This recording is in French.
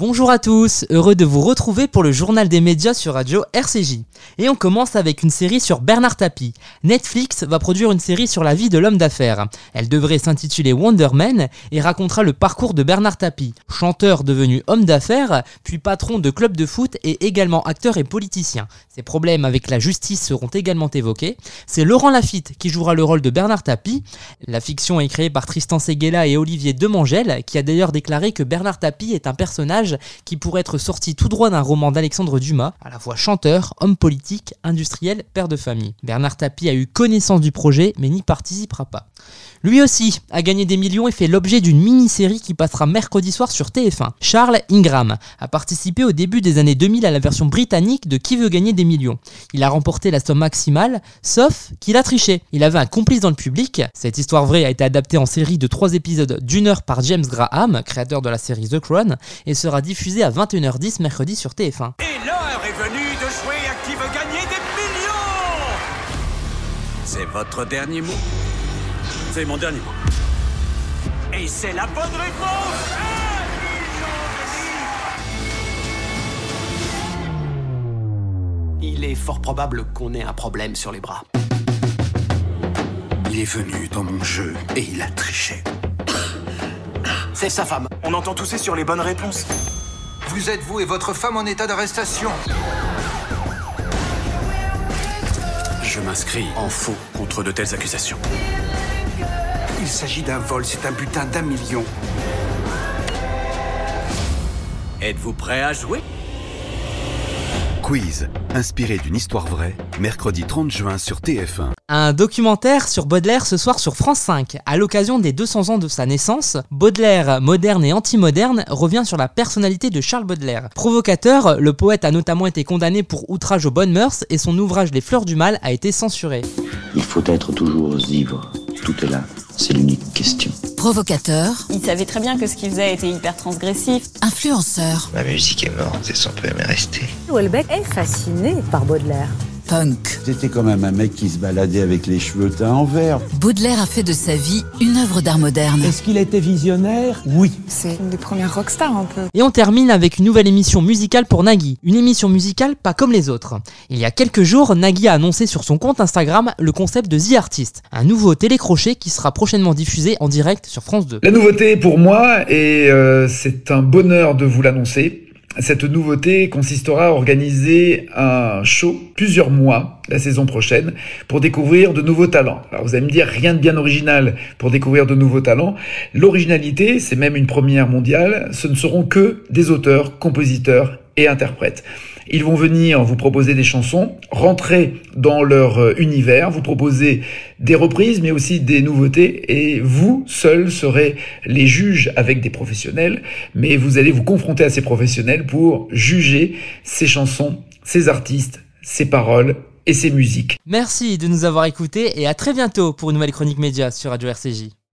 Bonjour à tous, heureux de vous retrouver pour le journal des médias sur Radio RCJ. Et on commence avec une série sur Bernard Tapie. Netflix va produire une série sur la vie de l'homme d'affaires. Elle devrait s'intituler Wonder Man et racontera le parcours de Bernard Tapie, chanteur devenu homme d'affaires, puis patron de club de foot et également acteur et politicien. Ses problèmes avec la justice seront également évoqués. C'est Laurent Lafitte qui jouera le rôle de Bernard Tapie. La fiction est créée par Tristan Seguela et Olivier Demangel, qui a d'ailleurs déclaré que Bernard Tapie est un personnage qui pourrait être sorti tout droit d'un roman d'Alexandre Dumas, à la fois chanteur, homme politique, industriel, père de famille. Bernard Tapie a eu connaissance du projet mais n'y participera pas. Lui aussi a gagné des millions et fait l'objet d'une mini-série qui passera mercredi soir sur TF1. Charles Ingram a participé au début des années 2000 à la version britannique de Qui veut gagner des millions. Il a remporté la somme maximale, sauf qu'il a triché. Il avait un complice dans le public. Cette histoire vraie a été adaptée en série de 3 épisodes d'une heure par James Graham, créateur de la série The Crown, et sera diffusée à 21h10 mercredi sur TF1. Et l'heure est venue de jouer à Qui veut gagner des millions C'est votre dernier mot c'est mon dernier mot. Et c'est la bonne réponse Il est fort probable qu'on ait un problème sur les bras. Il est venu dans mon jeu et il a triché. C'est sa femme. On entend tousser sur les bonnes réponses. Vous êtes vous et votre femme en état d'arrestation. Je m'inscris en faux contre de telles accusations. Il s'agit d'un vol, c'est un butin d'un million. Êtes-vous prêt à jouer? Quiz, inspiré d'une histoire vraie, mercredi 30 juin sur TF1. Un documentaire sur Baudelaire ce soir sur France 5. À l'occasion des 200 ans de sa naissance, Baudelaire, moderne et anti-moderne, revient sur la personnalité de Charles Baudelaire. Provocateur, le poète a notamment été condamné pour outrage aux bonnes mœurs et son ouvrage Les Fleurs du Mal a été censuré. Il faut être toujours ivre. Tout est là. C'est l'unique question. Provocateur. Il savait très bien que ce qu'il faisait était hyper transgressif. Influenceur. La musique est morte et son poème est resté. Houellebecq est fasciné par Baudelaire. C'était quand même un mec qui se baladait avec les cheveux teints en vert. Baudelaire a fait de sa vie une œuvre d'art moderne. Est-ce qu'il était visionnaire? Oui. C'est une des premières rockstars un peu. Et on termine avec une nouvelle émission musicale pour Nagui. Une émission musicale pas comme les autres. Il y a quelques jours, Nagui a annoncé sur son compte Instagram le concept de The Artist, un nouveau télécrochet qui sera prochainement diffusé en direct sur France 2. La nouveauté pour moi, et euh, c'est un bonheur de vous l'annoncer, cette nouveauté consistera à organiser un show plusieurs mois la saison prochaine pour découvrir de nouveaux talents. Alors vous allez me dire rien de bien original pour découvrir de nouveaux talents. L'originalité, c'est même une première mondiale, ce ne seront que des auteurs, compositeurs et interprètes. Ils vont venir vous proposer des chansons, rentrer dans leur euh, univers, vous proposer des reprises, mais aussi des nouveautés, et vous seuls serez les juges avec des professionnels, mais vous allez vous confronter à ces professionnels pour juger ces chansons, ces artistes, ces paroles et ces musiques. Merci de nous avoir écoutés et à très bientôt pour une nouvelle chronique média sur Radio RCJ.